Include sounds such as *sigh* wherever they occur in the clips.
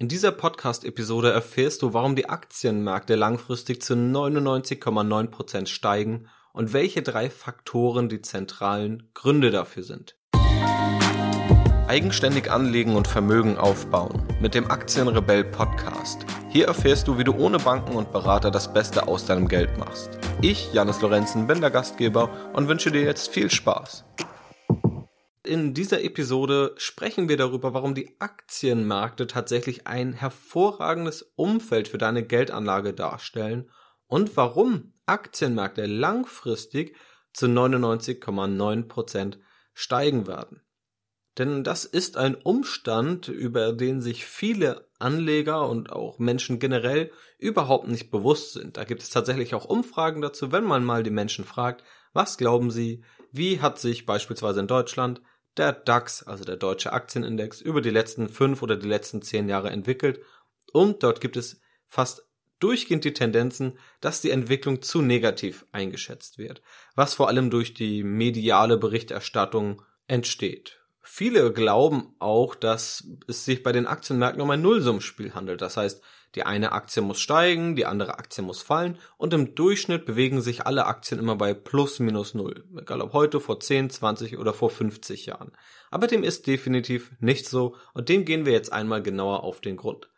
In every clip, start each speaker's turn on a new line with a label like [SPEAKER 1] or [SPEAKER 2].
[SPEAKER 1] In dieser Podcast-Episode erfährst du, warum die Aktienmärkte langfristig zu 99,9% steigen und welche drei Faktoren die zentralen Gründe dafür sind. Eigenständig anlegen und Vermögen aufbauen mit dem Aktienrebell Podcast. Hier erfährst du, wie du ohne Banken und Berater das Beste aus deinem Geld machst. Ich, Janis Lorenzen, bin der Gastgeber und wünsche dir jetzt viel Spaß. In dieser Episode sprechen wir darüber, warum die Aktienmärkte tatsächlich ein hervorragendes Umfeld für deine Geldanlage darstellen und warum Aktienmärkte langfristig zu 99,9% steigen werden. Denn das ist ein Umstand, über den sich viele Anleger und auch Menschen generell überhaupt nicht bewusst sind. Da gibt es tatsächlich auch Umfragen dazu, wenn man mal die Menschen fragt, was glauben sie, wie hat sich beispielsweise in Deutschland der DAX, also der deutsche Aktienindex, über die letzten fünf oder die letzten zehn Jahre entwickelt. Und dort gibt es fast durchgehend die Tendenzen, dass die Entwicklung zu negativ eingeschätzt wird, was vor allem durch die mediale Berichterstattung entsteht. Viele glauben auch, dass es sich bei den Aktienmärkten um ein Nullsummspiel handelt. Das heißt, die eine Aktie muss steigen, die andere Aktie muss fallen und im Durchschnitt bewegen sich alle Aktien immer bei plus minus null. Egal ob heute, vor 10, 20 oder vor 50 Jahren. Aber dem ist definitiv nicht so und dem gehen wir jetzt einmal genauer auf den Grund.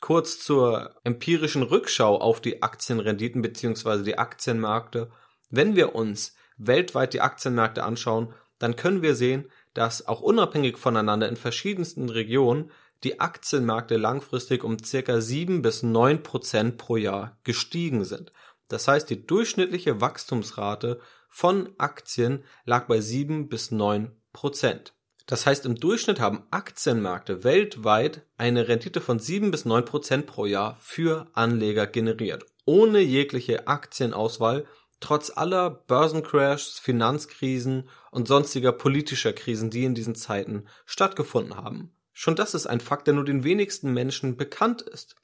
[SPEAKER 1] Kurz zur empirischen Rückschau auf die Aktienrenditen bzw. die Aktienmärkte. Wenn wir uns weltweit die Aktienmärkte anschauen, dann können wir sehen, dass auch unabhängig voneinander in verschiedensten Regionen die Aktienmärkte langfristig um circa 7 bis 9 Prozent pro Jahr gestiegen sind. Das heißt, die durchschnittliche Wachstumsrate von Aktien lag bei 7 bis 9 Prozent. Das heißt, im Durchschnitt haben Aktienmärkte weltweit eine Rendite von 7 bis 9 Prozent pro Jahr für Anleger generiert, ohne jegliche Aktienauswahl, trotz aller Börsencrashs, Finanzkrisen und sonstiger politischer Krisen, die in diesen Zeiten stattgefunden haben. Schon das ist ein Fakt, der nur den wenigsten Menschen bekannt ist.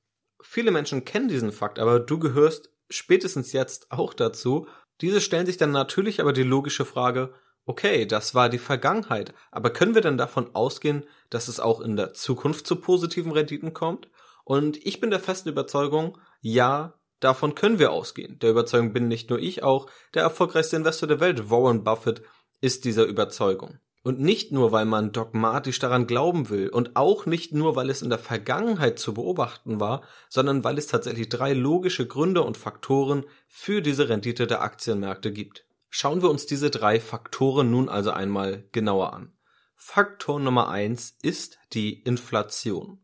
[SPEAKER 1] Viele Menschen kennen diesen Fakt, aber du gehörst spätestens jetzt auch dazu. Diese stellen sich dann natürlich aber die logische Frage, okay, das war die Vergangenheit, aber können wir denn davon ausgehen, dass es auch in der Zukunft zu positiven Renditen kommt? Und ich bin der festen Überzeugung, ja, davon können wir ausgehen. Der Überzeugung bin nicht nur ich, auch der erfolgreichste Investor der Welt, Warren Buffett, ist dieser Überzeugung. Und nicht nur, weil man dogmatisch daran glauben will und auch nicht nur, weil es in der Vergangenheit zu beobachten war, sondern weil es tatsächlich drei logische Gründe und Faktoren für diese Rendite der Aktienmärkte gibt. Schauen wir uns diese drei Faktoren nun also einmal genauer an. Faktor Nummer eins ist die Inflation.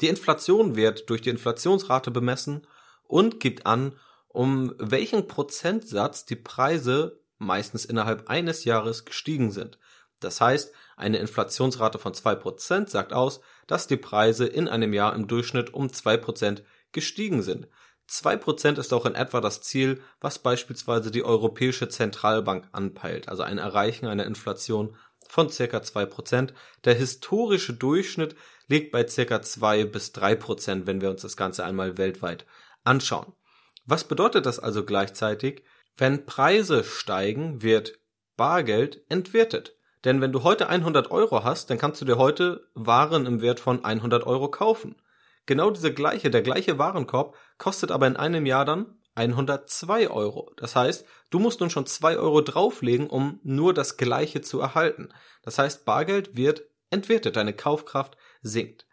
[SPEAKER 1] Die Inflation wird durch die Inflationsrate bemessen und gibt an, um welchen Prozentsatz die Preise meistens innerhalb eines Jahres gestiegen sind. Das heißt, eine Inflationsrate von 2% sagt aus, dass die Preise in einem Jahr im Durchschnitt um 2% gestiegen sind. 2% ist auch in etwa das Ziel, was beispielsweise die Europäische Zentralbank anpeilt, also ein Erreichen einer Inflation von circa 2%. Der historische Durchschnitt liegt bei circa 2 bis 3%, wenn wir uns das Ganze einmal weltweit anschauen. Was bedeutet das also gleichzeitig? Wenn Preise steigen, wird Bargeld entwertet. Denn wenn du heute 100 Euro hast, dann kannst du dir heute Waren im Wert von 100 Euro kaufen. Genau diese gleiche, der gleiche Warenkorb kostet aber in einem Jahr dann 102 Euro. Das heißt, du musst nun schon 2 Euro drauflegen, um nur das gleiche zu erhalten. Das heißt, Bargeld wird entwertet, deine Kaufkraft sinkt.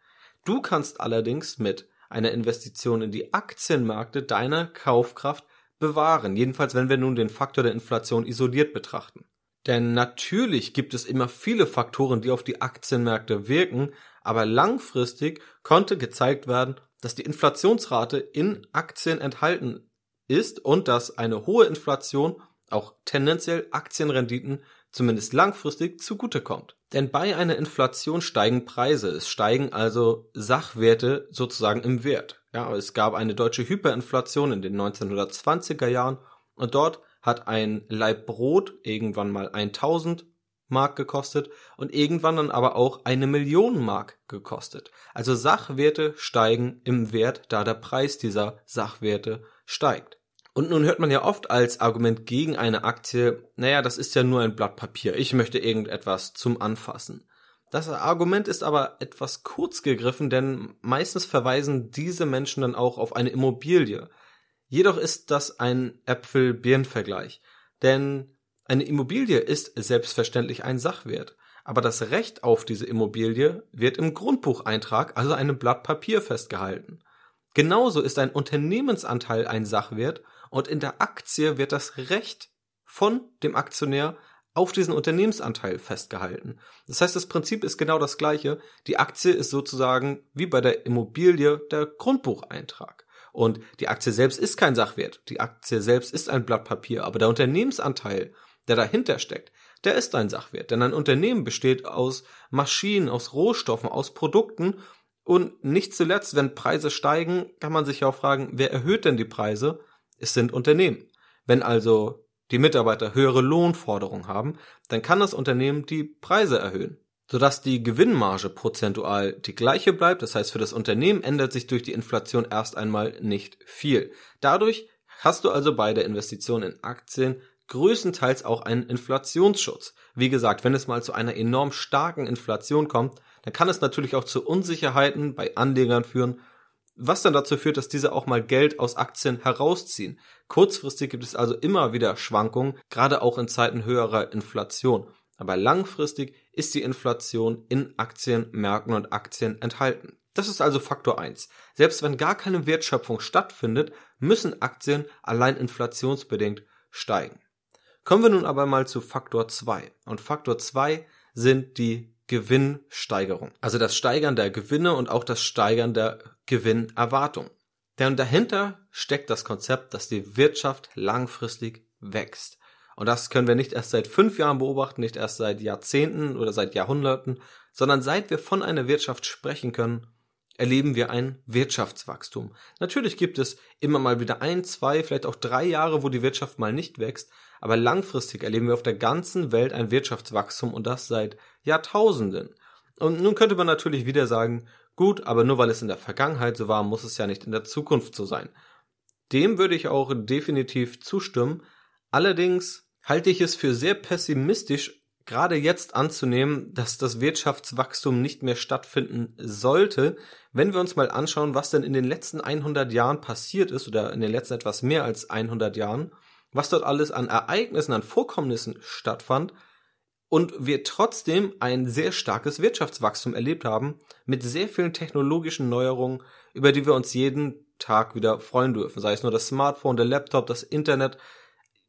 [SPEAKER 1] Du kannst allerdings mit einer Investition in die Aktienmärkte deine Kaufkraft bewahren. Jedenfalls, wenn wir nun den Faktor der Inflation isoliert betrachten. Denn natürlich gibt es immer viele Faktoren, die auf die Aktienmärkte wirken, aber langfristig konnte gezeigt werden, dass die Inflationsrate in Aktien enthalten ist und dass eine hohe Inflation auch tendenziell Aktienrenditen zumindest langfristig zugutekommt. Denn bei einer Inflation steigen Preise, es steigen also Sachwerte sozusagen im Wert. Ja, es gab eine deutsche Hyperinflation in den 1920er Jahren und dort hat ein Laib Brot irgendwann mal 1000 Mark gekostet und irgendwann dann aber auch eine Million Mark gekostet. Also Sachwerte steigen im Wert, da der Preis dieser Sachwerte steigt. Und nun hört man ja oft als Argument gegen eine Aktie, naja, das ist ja nur ein Blatt Papier, ich möchte irgendetwas zum Anfassen. Das Argument ist aber etwas kurz gegriffen, denn meistens verweisen diese Menschen dann auch auf eine Immobilie. Jedoch ist das ein Äpfel-Birnen-Vergleich, denn eine Immobilie ist selbstverständlich ein Sachwert, aber das Recht auf diese Immobilie wird im Grundbucheintrag, also einem Blatt Papier festgehalten. Genauso ist ein Unternehmensanteil ein Sachwert und in der Aktie wird das Recht von dem Aktionär auf diesen Unternehmensanteil festgehalten. Das heißt, das Prinzip ist genau das gleiche. Die Aktie ist sozusagen wie bei der Immobilie der Grundbucheintrag. Und die Aktie selbst ist kein Sachwert. Die Aktie selbst ist ein Blatt Papier. Aber der Unternehmensanteil, der dahinter steckt, der ist ein Sachwert. Denn ein Unternehmen besteht aus Maschinen, aus Rohstoffen, aus Produkten. Und nicht zuletzt, wenn Preise steigen, kann man sich auch fragen, wer erhöht denn die Preise? Es sind Unternehmen. Wenn also die Mitarbeiter höhere Lohnforderungen haben, dann kann das Unternehmen die Preise erhöhen, sodass die Gewinnmarge prozentual die gleiche bleibt. Das heißt, für das Unternehmen ändert sich durch die Inflation erst einmal nicht viel. Dadurch hast du also bei der Investition in Aktien größtenteils auch einen Inflationsschutz. Wie gesagt, wenn es mal zu einer enorm starken Inflation kommt, dann kann es natürlich auch zu Unsicherheiten bei Anlegern führen was dann dazu führt, dass diese auch mal Geld aus Aktien herausziehen. Kurzfristig gibt es also immer wieder Schwankungen, gerade auch in Zeiten höherer Inflation. Aber langfristig ist die Inflation in Aktienmärkten und Aktien enthalten. Das ist also Faktor 1. Selbst wenn gar keine Wertschöpfung stattfindet, müssen Aktien allein inflationsbedingt steigen. Kommen wir nun aber mal zu Faktor 2. Und Faktor 2 sind die Gewinnsteigerung. Also das Steigern der Gewinne und auch das Steigern der Gewinnerwartung. Denn dahinter steckt das Konzept, dass die Wirtschaft langfristig wächst. Und das können wir nicht erst seit fünf Jahren beobachten, nicht erst seit Jahrzehnten oder seit Jahrhunderten, sondern seit wir von einer Wirtschaft sprechen können, erleben wir ein Wirtschaftswachstum. Natürlich gibt es immer mal wieder ein, zwei, vielleicht auch drei Jahre, wo die Wirtschaft mal nicht wächst, aber langfristig erleben wir auf der ganzen Welt ein Wirtschaftswachstum und das seit Jahrtausenden. Und nun könnte man natürlich wieder sagen, Gut, aber nur weil es in der Vergangenheit so war, muss es ja nicht in der Zukunft so sein. Dem würde ich auch definitiv zustimmen. Allerdings halte ich es für sehr pessimistisch, gerade jetzt anzunehmen, dass das Wirtschaftswachstum nicht mehr stattfinden sollte, wenn wir uns mal anschauen, was denn in den letzten 100 Jahren passiert ist oder in den letzten etwas mehr als 100 Jahren, was dort alles an Ereignissen, an Vorkommnissen stattfand, und wir trotzdem ein sehr starkes Wirtschaftswachstum erlebt haben mit sehr vielen technologischen Neuerungen, über die wir uns jeden Tag wieder freuen dürfen. Sei es nur das Smartphone, der Laptop, das Internet,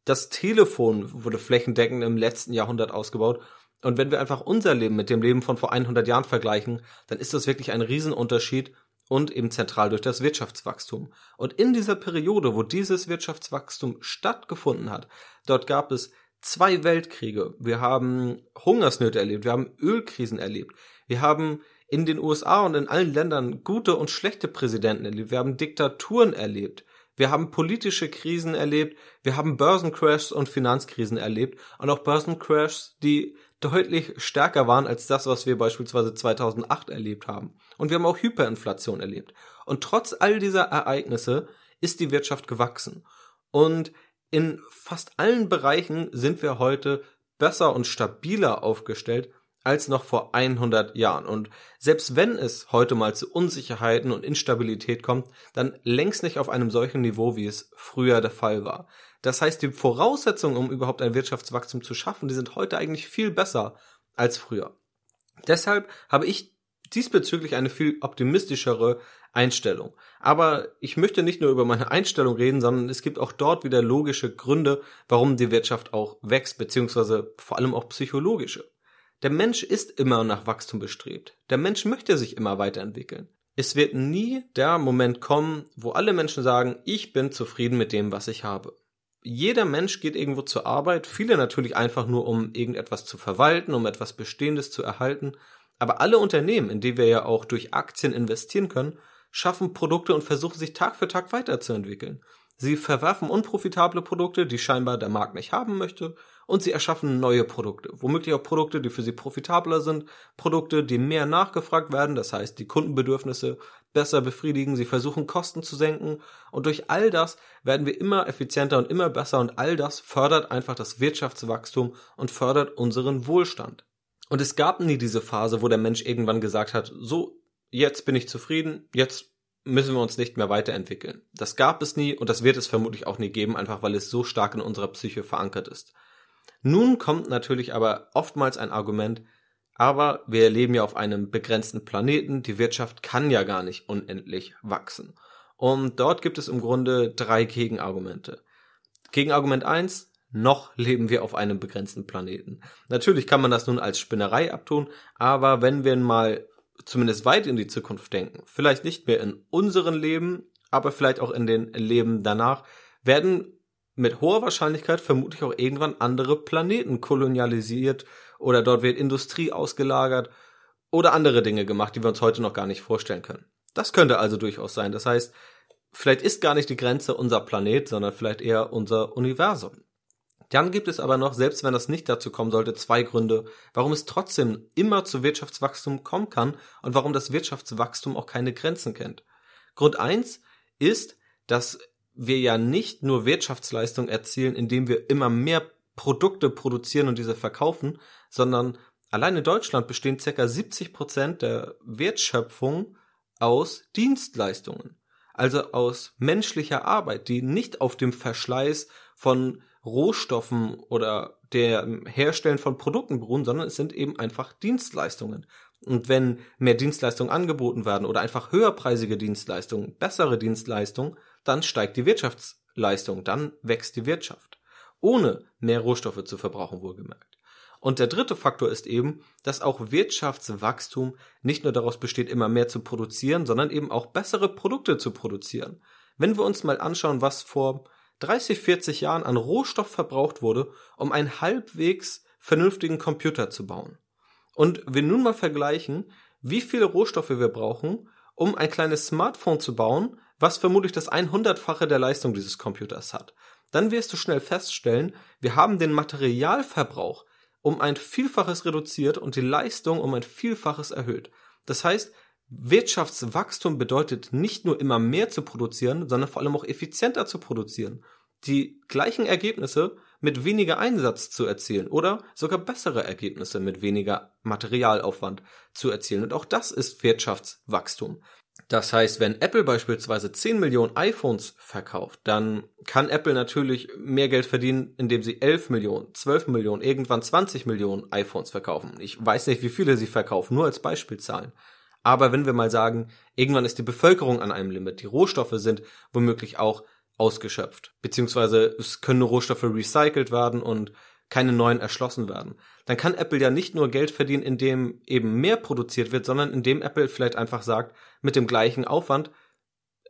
[SPEAKER 1] das Telefon wurde flächendeckend im letzten Jahrhundert ausgebaut. Und wenn wir einfach unser Leben mit dem Leben von vor 100 Jahren vergleichen, dann ist das wirklich ein Riesenunterschied und eben zentral durch das Wirtschaftswachstum. Und in dieser Periode, wo dieses Wirtschaftswachstum stattgefunden hat, dort gab es zwei Weltkriege, wir haben Hungersnöte erlebt, wir haben Ölkrisen erlebt, wir haben in den USA und in allen Ländern gute und schlechte Präsidenten erlebt, wir haben Diktaturen erlebt, wir haben politische Krisen erlebt, wir haben Börsencrashs und Finanzkrisen erlebt und auch Börsencrashs, die deutlich stärker waren als das, was wir beispielsweise 2008 erlebt haben. Und wir haben auch Hyperinflation erlebt. Und trotz all dieser Ereignisse ist die Wirtschaft gewachsen. Und in fast allen Bereichen sind wir heute besser und stabiler aufgestellt als noch vor 100 Jahren. Und selbst wenn es heute mal zu Unsicherheiten und Instabilität kommt, dann längst nicht auf einem solchen Niveau, wie es früher der Fall war. Das heißt, die Voraussetzungen, um überhaupt ein Wirtschaftswachstum zu schaffen, die sind heute eigentlich viel besser als früher. Deshalb habe ich diesbezüglich eine viel optimistischere Einstellung. Aber ich möchte nicht nur über meine Einstellung reden, sondern es gibt auch dort wieder logische Gründe, warum die Wirtschaft auch wächst, beziehungsweise vor allem auch psychologische. Der Mensch ist immer nach Wachstum bestrebt. Der Mensch möchte sich immer weiterentwickeln. Es wird nie der Moment kommen, wo alle Menschen sagen, ich bin zufrieden mit dem, was ich habe. Jeder Mensch geht irgendwo zur Arbeit, viele natürlich einfach nur, um irgendetwas zu verwalten, um etwas Bestehendes zu erhalten, aber alle Unternehmen, in die wir ja auch durch Aktien investieren können, schaffen Produkte und versuchen sich Tag für Tag weiterzuentwickeln. Sie verwerfen unprofitable Produkte, die scheinbar der Markt nicht haben möchte, und sie erschaffen neue Produkte, womöglich auch Produkte, die für sie profitabler sind, Produkte, die mehr nachgefragt werden, das heißt die Kundenbedürfnisse besser befriedigen, sie versuchen Kosten zu senken und durch all das werden wir immer effizienter und immer besser und all das fördert einfach das Wirtschaftswachstum und fördert unseren Wohlstand. Und es gab nie diese Phase, wo der Mensch irgendwann gesagt hat, so, jetzt bin ich zufrieden, jetzt müssen wir uns nicht mehr weiterentwickeln. Das gab es nie und das wird es vermutlich auch nie geben, einfach weil es so stark in unserer Psyche verankert ist. Nun kommt natürlich aber oftmals ein Argument, aber wir leben ja auf einem begrenzten Planeten, die Wirtschaft kann ja gar nicht unendlich wachsen. Und dort gibt es im Grunde drei Gegenargumente. Gegenargument eins: noch leben wir auf einem begrenzten Planeten. Natürlich kann man das nun als Spinnerei abtun, aber wenn wir mal zumindest weit in die Zukunft denken, vielleicht nicht mehr in unseren Leben, aber vielleicht auch in den Leben danach, werden mit hoher Wahrscheinlichkeit vermutlich auch irgendwann andere Planeten kolonialisiert oder dort wird Industrie ausgelagert oder andere Dinge gemacht, die wir uns heute noch gar nicht vorstellen können. Das könnte also durchaus sein. Das heißt, vielleicht ist gar nicht die Grenze unser Planet, sondern vielleicht eher unser Universum. Dann gibt es aber noch, selbst wenn das nicht dazu kommen sollte, zwei Gründe, warum es trotzdem immer zu Wirtschaftswachstum kommen kann und warum das Wirtschaftswachstum auch keine Grenzen kennt. Grund eins ist, dass wir ja nicht nur Wirtschaftsleistung erzielen, indem wir immer mehr Produkte produzieren und diese verkaufen, sondern allein in Deutschland bestehen ca. 70 Prozent der Wertschöpfung aus Dienstleistungen. Also aus menschlicher Arbeit, die nicht auf dem Verschleiß von Rohstoffen oder der Herstellen von Produkten beruhen, sondern es sind eben einfach Dienstleistungen. Und wenn mehr Dienstleistungen angeboten werden oder einfach höherpreisige Dienstleistungen, bessere Dienstleistungen, dann steigt die Wirtschaftsleistung, dann wächst die Wirtschaft. Ohne mehr Rohstoffe zu verbrauchen, wohlgemerkt. Und der dritte Faktor ist eben, dass auch Wirtschaftswachstum nicht nur daraus besteht, immer mehr zu produzieren, sondern eben auch bessere Produkte zu produzieren. Wenn wir uns mal anschauen, was vor 30, 40 Jahren an Rohstoff verbraucht wurde, um einen halbwegs vernünftigen Computer zu bauen. Und wir nun mal vergleichen, wie viele Rohstoffe wir brauchen, um ein kleines Smartphone zu bauen, was vermutlich das 100-fache der Leistung dieses Computers hat. Dann wirst du schnell feststellen, wir haben den Materialverbrauch um ein Vielfaches reduziert und die Leistung um ein Vielfaches erhöht. Das heißt, Wirtschaftswachstum bedeutet nicht nur immer mehr zu produzieren, sondern vor allem auch effizienter zu produzieren. Die gleichen Ergebnisse mit weniger Einsatz zu erzielen oder sogar bessere Ergebnisse mit weniger Materialaufwand zu erzielen. Und auch das ist Wirtschaftswachstum. Das heißt, wenn Apple beispielsweise 10 Millionen iPhones verkauft, dann kann Apple natürlich mehr Geld verdienen, indem sie 11 Millionen, 12 Millionen, irgendwann 20 Millionen iPhones verkaufen. Ich weiß nicht, wie viele sie verkaufen, nur als Beispielzahlen. Aber wenn wir mal sagen, irgendwann ist die Bevölkerung an einem Limit, die Rohstoffe sind womöglich auch ausgeschöpft, beziehungsweise es können Rohstoffe recycelt werden und keine neuen erschlossen werden. Dann kann Apple ja nicht nur Geld verdienen, indem eben mehr produziert wird, sondern indem Apple vielleicht einfach sagt, mit dem gleichen Aufwand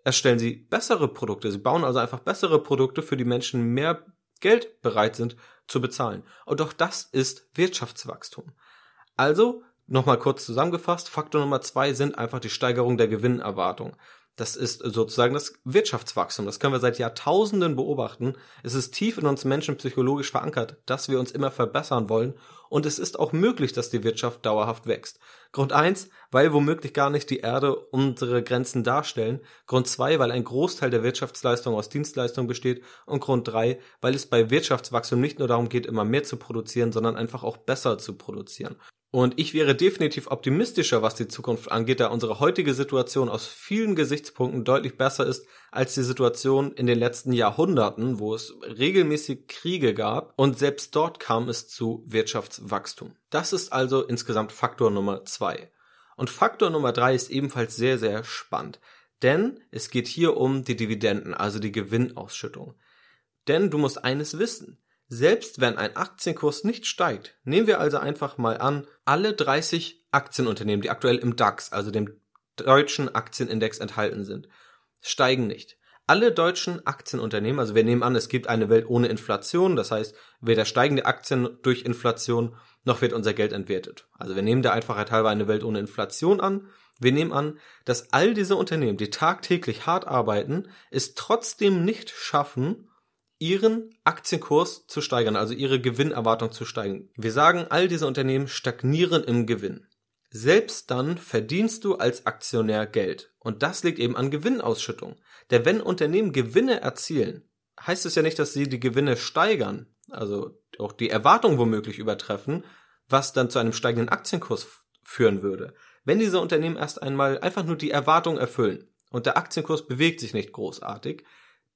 [SPEAKER 1] erstellen sie bessere Produkte. Sie bauen also einfach bessere Produkte, für die Menschen mehr Geld bereit sind zu bezahlen. Und auch das ist Wirtschaftswachstum. Also, nochmal kurz zusammengefasst, Faktor Nummer zwei sind einfach die Steigerung der Gewinnerwartung. Das ist sozusagen das Wirtschaftswachstum. Das können wir seit Jahrtausenden beobachten. Es ist tief in uns Menschen psychologisch verankert, dass wir uns immer verbessern wollen. Und es ist auch möglich, dass die Wirtschaft dauerhaft wächst. Grund eins, weil womöglich gar nicht die Erde unsere Grenzen darstellen. Grund zwei, weil ein Großteil der Wirtschaftsleistung aus Dienstleistungen besteht. Und Grund drei, weil es bei Wirtschaftswachstum nicht nur darum geht, immer mehr zu produzieren, sondern einfach auch besser zu produzieren. Und ich wäre definitiv optimistischer, was die Zukunft angeht, da unsere heutige Situation aus vielen Gesichtspunkten deutlich besser ist als die Situation in den letzten Jahrhunderten, wo es regelmäßig Kriege gab und selbst dort kam es zu Wirtschaftswachstum. Das ist also insgesamt Faktor Nummer zwei. Und Faktor Nummer drei ist ebenfalls sehr, sehr spannend. Denn es geht hier um die Dividenden, also die Gewinnausschüttung. Denn du musst eines wissen. Selbst wenn ein Aktienkurs nicht steigt, nehmen wir also einfach mal an, alle 30 Aktienunternehmen, die aktuell im DAX, also dem deutschen Aktienindex enthalten sind, steigen nicht. Alle deutschen Aktienunternehmen, also wir nehmen an, es gibt eine Welt ohne Inflation, das heißt, weder steigen die Aktien durch Inflation, noch wird unser Geld entwertet. Also wir nehmen der Einfachheit halber eine Welt ohne Inflation an. Wir nehmen an, dass all diese Unternehmen, die tagtäglich hart arbeiten, es trotzdem nicht schaffen, ihren Aktienkurs zu steigern, also ihre Gewinnerwartung zu steigern. Wir sagen, all diese Unternehmen stagnieren im Gewinn. Selbst dann verdienst du als Aktionär Geld. Und das liegt eben an Gewinnausschüttung. Denn wenn Unternehmen Gewinne erzielen, heißt es ja nicht, dass sie die Gewinne steigern, also auch die Erwartung womöglich übertreffen, was dann zu einem steigenden Aktienkurs führen würde. Wenn diese Unternehmen erst einmal einfach nur die Erwartung erfüllen und der Aktienkurs bewegt sich nicht großartig,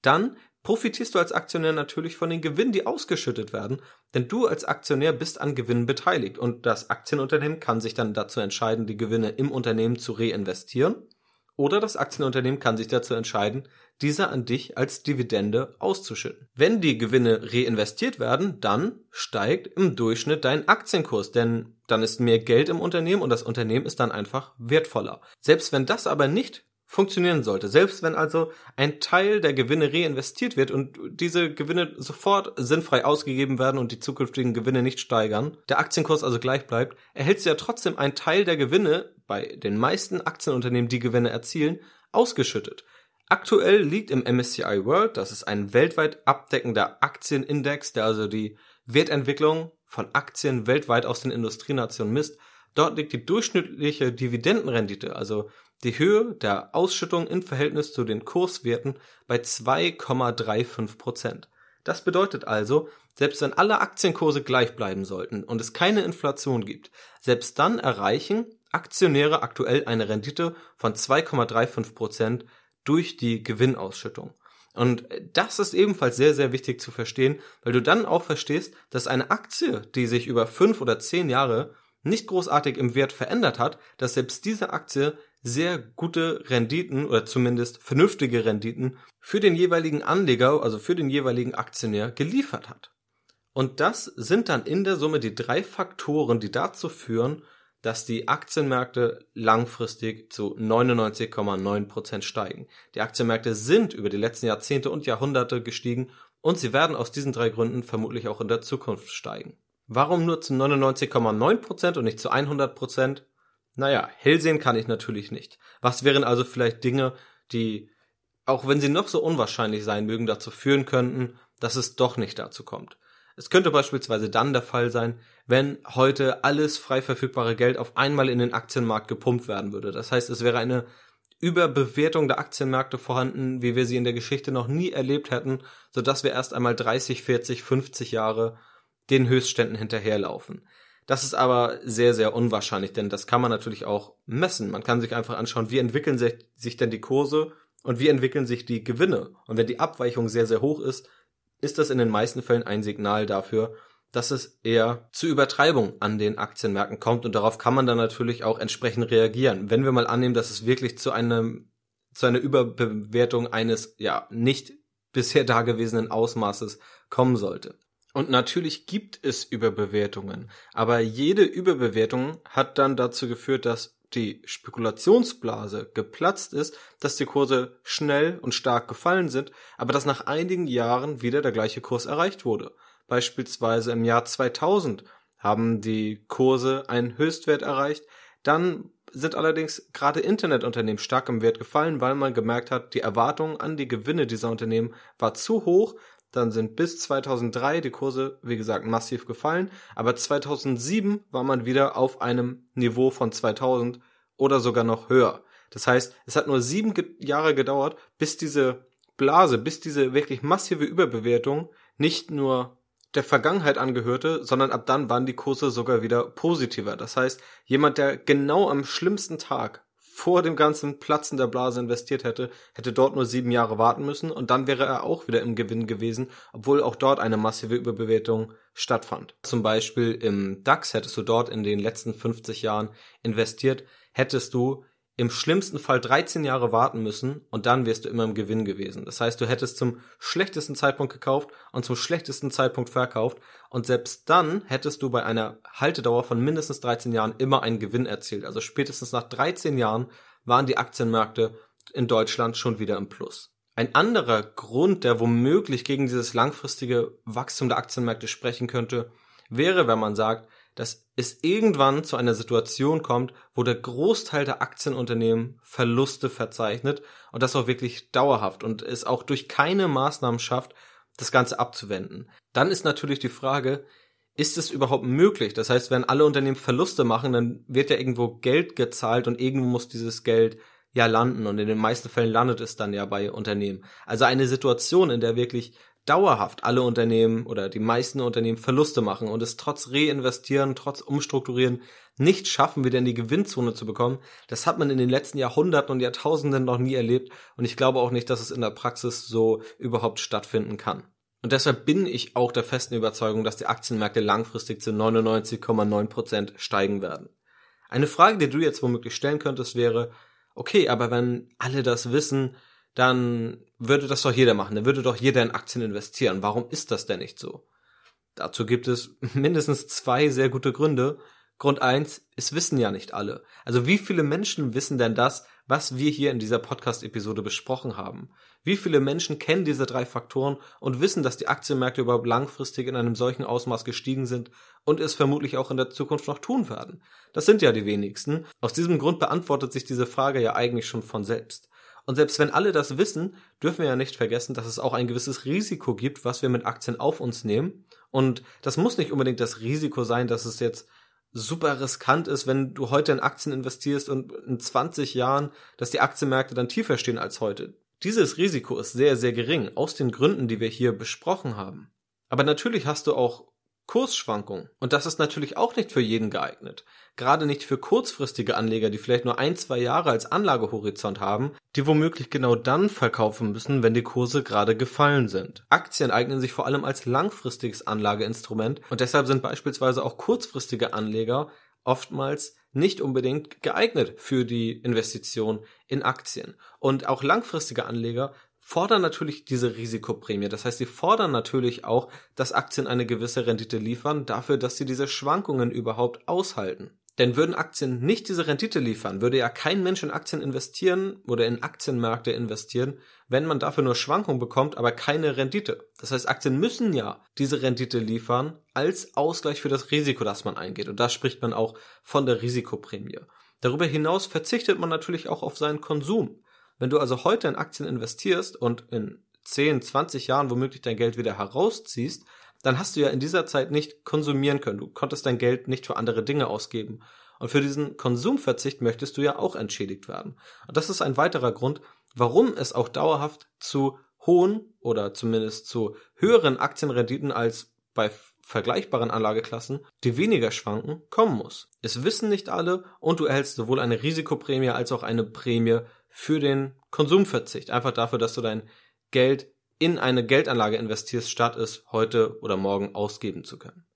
[SPEAKER 1] dann profitierst du als Aktionär natürlich von den Gewinnen, die ausgeschüttet werden, denn du als Aktionär bist an Gewinnen beteiligt und das Aktienunternehmen kann sich dann dazu entscheiden, die Gewinne im Unternehmen zu reinvestieren oder das Aktienunternehmen kann sich dazu entscheiden, diese an dich als Dividende auszuschütten. Wenn die Gewinne reinvestiert werden, dann steigt im Durchschnitt dein Aktienkurs, denn dann ist mehr Geld im Unternehmen und das Unternehmen ist dann einfach wertvoller. Selbst wenn das aber nicht funktionieren sollte. Selbst wenn also ein Teil der Gewinne reinvestiert wird und diese Gewinne sofort sinnfrei ausgegeben werden und die zukünftigen Gewinne nicht steigern, der Aktienkurs also gleich bleibt, erhältst du ja trotzdem einen Teil der Gewinne bei den meisten Aktienunternehmen, die Gewinne erzielen, ausgeschüttet. Aktuell liegt im MSCI World, das ist ein weltweit abdeckender Aktienindex, der also die Wertentwicklung von Aktien weltweit aus den Industrienationen misst, dort liegt die durchschnittliche Dividendenrendite, also die Höhe der Ausschüttung im Verhältnis zu den Kurswerten bei 2,35 Prozent. Das bedeutet also, selbst wenn alle Aktienkurse gleich bleiben sollten und es keine Inflation gibt, selbst dann erreichen Aktionäre aktuell eine Rendite von 2,35 Prozent durch die Gewinnausschüttung. Und das ist ebenfalls sehr, sehr wichtig zu verstehen, weil du dann auch verstehst, dass eine Aktie, die sich über fünf oder zehn Jahre nicht großartig im Wert verändert hat, dass selbst diese Aktie sehr gute Renditen oder zumindest vernünftige Renditen für den jeweiligen Anleger, also für den jeweiligen Aktionär geliefert hat. Und das sind dann in der Summe die drei Faktoren, die dazu führen, dass die Aktienmärkte langfristig zu 99,9% steigen. Die Aktienmärkte sind über die letzten Jahrzehnte und Jahrhunderte gestiegen und sie werden aus diesen drei Gründen vermutlich auch in der Zukunft steigen. Warum nur zu 99,9% und nicht zu 100%? Naja, hell sehen kann ich natürlich nicht. Was wären also vielleicht Dinge, die, auch wenn sie noch so unwahrscheinlich sein mögen, dazu führen könnten, dass es doch nicht dazu kommt? Es könnte beispielsweise dann der Fall sein, wenn heute alles frei verfügbare Geld auf einmal in den Aktienmarkt gepumpt werden würde. Das heißt, es wäre eine Überbewertung der Aktienmärkte vorhanden, wie wir sie in der Geschichte noch nie erlebt hätten, sodass wir erst einmal 30, 40, 50 Jahre den Höchstständen hinterherlaufen. Das ist aber sehr, sehr unwahrscheinlich, denn das kann man natürlich auch messen. Man kann sich einfach anschauen, wie entwickeln sich, sich denn die Kurse und wie entwickeln sich die Gewinne. Und wenn die Abweichung sehr, sehr hoch ist, ist das in den meisten Fällen ein Signal dafür, dass es eher zu Übertreibung an den Aktienmärkten kommt und darauf kann man dann natürlich auch entsprechend reagieren. Wenn wir mal annehmen, dass es wirklich zu einem zu einer Überbewertung eines ja nicht bisher dagewesenen Ausmaßes kommen sollte. Und natürlich gibt es Überbewertungen, aber jede Überbewertung hat dann dazu geführt, dass die Spekulationsblase geplatzt ist, dass die Kurse schnell und stark gefallen sind, aber dass nach einigen Jahren wieder der gleiche Kurs erreicht wurde. Beispielsweise im Jahr 2000 haben die Kurse einen Höchstwert erreicht, dann sind allerdings gerade Internetunternehmen stark im Wert gefallen, weil man gemerkt hat, die Erwartung an die Gewinne dieser Unternehmen war zu hoch, dann sind bis 2003 die Kurse, wie gesagt, massiv gefallen. Aber 2007 war man wieder auf einem Niveau von 2000 oder sogar noch höher. Das heißt, es hat nur sieben Jahre gedauert, bis diese Blase, bis diese wirklich massive Überbewertung nicht nur der Vergangenheit angehörte, sondern ab dann waren die Kurse sogar wieder positiver. Das heißt, jemand, der genau am schlimmsten Tag vor dem ganzen Platzen der Blase investiert hätte, hätte dort nur sieben Jahre warten müssen und dann wäre er auch wieder im Gewinn gewesen, obwohl auch dort eine massive Überbewertung stattfand. Zum Beispiel im DAX hättest du dort in den letzten 50 Jahren investiert, hättest du im schlimmsten Fall 13 Jahre warten müssen und dann wärst du immer im Gewinn gewesen. Das heißt, du hättest zum schlechtesten Zeitpunkt gekauft und zum schlechtesten Zeitpunkt verkauft und selbst dann hättest du bei einer Haltedauer von mindestens 13 Jahren immer einen Gewinn erzielt. Also spätestens nach 13 Jahren waren die Aktienmärkte in Deutschland schon wieder im Plus. Ein anderer Grund, der womöglich gegen dieses langfristige Wachstum der Aktienmärkte sprechen könnte, wäre, wenn man sagt, dass es irgendwann zu einer Situation kommt, wo der Großteil der Aktienunternehmen Verluste verzeichnet und das auch wirklich dauerhaft und es auch durch keine Maßnahmen schafft, das Ganze abzuwenden. Dann ist natürlich die Frage, ist es überhaupt möglich? Das heißt, wenn alle Unternehmen Verluste machen, dann wird ja irgendwo Geld gezahlt und irgendwo muss dieses Geld ja landen und in den meisten Fällen landet es dann ja bei Unternehmen. Also eine Situation, in der wirklich dauerhaft alle Unternehmen oder die meisten Unternehmen Verluste machen und es trotz Reinvestieren, trotz Umstrukturieren nicht schaffen, wieder in die Gewinnzone zu bekommen, das hat man in den letzten Jahrhunderten und Jahrtausenden noch nie erlebt und ich glaube auch nicht, dass es in der Praxis so überhaupt stattfinden kann. Und deshalb bin ich auch der festen Überzeugung, dass die Aktienmärkte langfristig zu 99,9 Prozent steigen werden. Eine Frage, die du jetzt womöglich stellen könntest, wäre, okay, aber wenn alle das wissen, dann würde das doch jeder machen, dann würde doch jeder in Aktien investieren. Warum ist das denn nicht so? Dazu gibt es *laughs* mindestens zwei sehr gute Gründe. Grund eins: es wissen ja nicht alle. Also wie viele Menschen wissen denn das, was wir hier in dieser Podcast-Episode besprochen haben? Wie viele Menschen kennen diese drei Faktoren und wissen, dass die Aktienmärkte überhaupt langfristig in einem solchen Ausmaß gestiegen sind und es vermutlich auch in der Zukunft noch tun werden? Das sind ja die wenigsten. Aus diesem Grund beantwortet sich diese Frage ja eigentlich schon von selbst. Und selbst wenn alle das wissen, dürfen wir ja nicht vergessen, dass es auch ein gewisses Risiko gibt, was wir mit Aktien auf uns nehmen. Und das muss nicht unbedingt das Risiko sein, dass es jetzt super riskant ist, wenn du heute in Aktien investierst und in 20 Jahren, dass die Aktienmärkte dann tiefer stehen als heute. Dieses Risiko ist sehr, sehr gering, aus den Gründen, die wir hier besprochen haben. Aber natürlich hast du auch Kursschwankungen. Und das ist natürlich auch nicht für jeden geeignet. Gerade nicht für kurzfristige Anleger, die vielleicht nur ein, zwei Jahre als Anlagehorizont haben, die womöglich genau dann verkaufen müssen, wenn die Kurse gerade gefallen sind. Aktien eignen sich vor allem als langfristiges Anlageinstrument und deshalb sind beispielsweise auch kurzfristige Anleger oftmals nicht unbedingt geeignet für die Investition in Aktien. Und auch langfristige Anleger fordern natürlich diese Risikoprämie. Das heißt, sie fordern natürlich auch, dass Aktien eine gewisse Rendite liefern, dafür, dass sie diese Schwankungen überhaupt aushalten. Denn würden Aktien nicht diese Rendite liefern, würde ja kein Mensch in Aktien investieren oder in Aktienmärkte investieren, wenn man dafür nur Schwankungen bekommt, aber keine Rendite. Das heißt, Aktien müssen ja diese Rendite liefern als Ausgleich für das Risiko, das man eingeht. Und da spricht man auch von der Risikoprämie. Darüber hinaus verzichtet man natürlich auch auf seinen Konsum. Wenn du also heute in Aktien investierst und in 10, 20 Jahren womöglich dein Geld wieder herausziehst, dann hast du ja in dieser Zeit nicht konsumieren können. Du konntest dein Geld nicht für andere Dinge ausgeben. Und für diesen Konsumverzicht möchtest du ja auch entschädigt werden. Und das ist ein weiterer Grund, warum es auch dauerhaft zu hohen oder zumindest zu höheren Aktienrenditen als bei vergleichbaren Anlageklassen, die weniger schwanken, kommen muss. Es wissen nicht alle und du erhältst sowohl eine Risikoprämie als auch eine Prämie für den Konsumverzicht. Einfach dafür, dass du dein Geld in eine Geldanlage investierst, statt es heute oder morgen ausgeben zu können.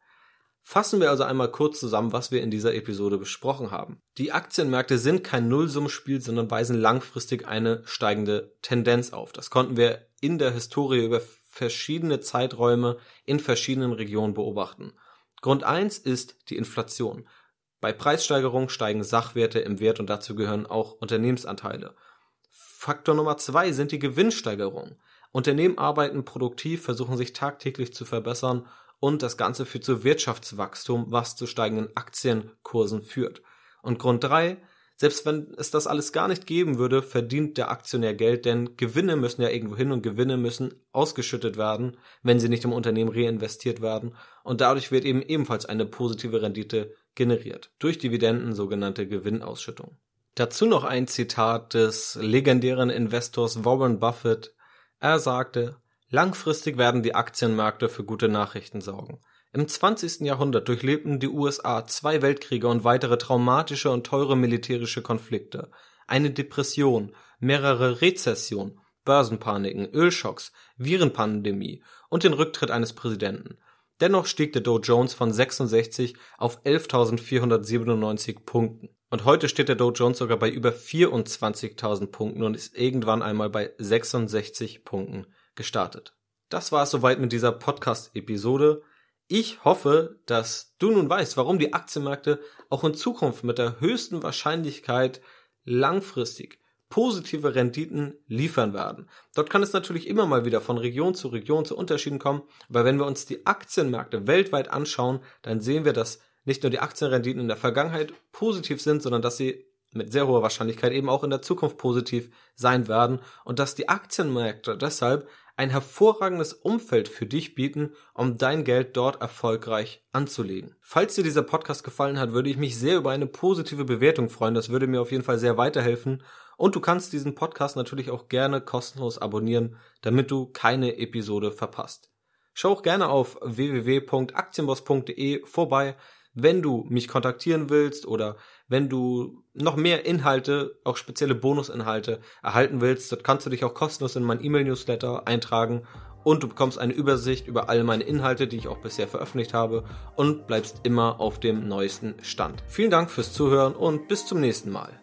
[SPEAKER 1] Fassen wir also einmal kurz zusammen, was wir in dieser Episode besprochen haben. Die Aktienmärkte sind kein Nullsummspiel, sondern weisen langfristig eine steigende Tendenz auf. Das konnten wir in der Historie über verschiedene Zeiträume in verschiedenen Regionen beobachten. Grund eins ist die Inflation. Bei Preissteigerung steigen Sachwerte im Wert und dazu gehören auch Unternehmensanteile. Faktor Nummer zwei sind die Gewinnsteigerungen. Unternehmen arbeiten produktiv, versuchen sich tagtäglich zu verbessern und das Ganze führt zu Wirtschaftswachstum, was zu steigenden Aktienkursen führt. Und Grund drei, selbst wenn es das alles gar nicht geben würde, verdient der Aktionär Geld, denn Gewinne müssen ja irgendwo hin und Gewinne müssen ausgeschüttet werden, wenn sie nicht im Unternehmen reinvestiert werden. Und dadurch wird eben ebenfalls eine positive Rendite generiert. Durch Dividenden, sogenannte Gewinnausschüttung. Dazu noch ein Zitat des legendären Investors Warren Buffett. Er sagte, langfristig werden die Aktienmärkte für gute Nachrichten sorgen. Im 20. Jahrhundert durchlebten die USA zwei Weltkriege und weitere traumatische und teure militärische Konflikte, eine Depression, mehrere Rezessionen, Börsenpaniken, Ölschocks, Virenpandemie und den Rücktritt eines Präsidenten. Dennoch stieg der Dow Jones von 66 auf 11.497 Punkten. Und heute steht der Dow Jones sogar bei über 24.000 Punkten und ist irgendwann einmal bei 66 Punkten gestartet. Das war es soweit mit dieser Podcast-Episode. Ich hoffe, dass du nun weißt, warum die Aktienmärkte auch in Zukunft mit der höchsten Wahrscheinlichkeit langfristig positive Renditen liefern werden. Dort kann es natürlich immer mal wieder von Region zu Region zu Unterschieden kommen, aber wenn wir uns die Aktienmärkte weltweit anschauen, dann sehen wir, dass nicht nur die Aktienrenditen in der Vergangenheit positiv sind, sondern dass sie mit sehr hoher Wahrscheinlichkeit eben auch in der Zukunft positiv sein werden und dass die Aktienmärkte deshalb ein hervorragendes Umfeld für dich bieten, um dein Geld dort erfolgreich anzulegen. Falls dir dieser Podcast gefallen hat, würde ich mich sehr über eine positive Bewertung freuen. Das würde mir auf jeden Fall sehr weiterhelfen Und du kannst diesen Podcast natürlich auch gerne kostenlos abonnieren, damit du keine Episode verpasst. Schau auch gerne auf www.aktienboss.de vorbei, wenn du mich kontaktieren willst oder wenn du noch mehr Inhalte, auch spezielle Bonusinhalte erhalten willst. Dort kannst du dich auch kostenlos in mein E-Mail-Newsletter eintragen und du bekommst eine Übersicht über all meine Inhalte, die ich auch bisher veröffentlicht habe und bleibst immer auf dem neuesten Stand. Vielen Dank fürs Zuhören und bis zum nächsten Mal.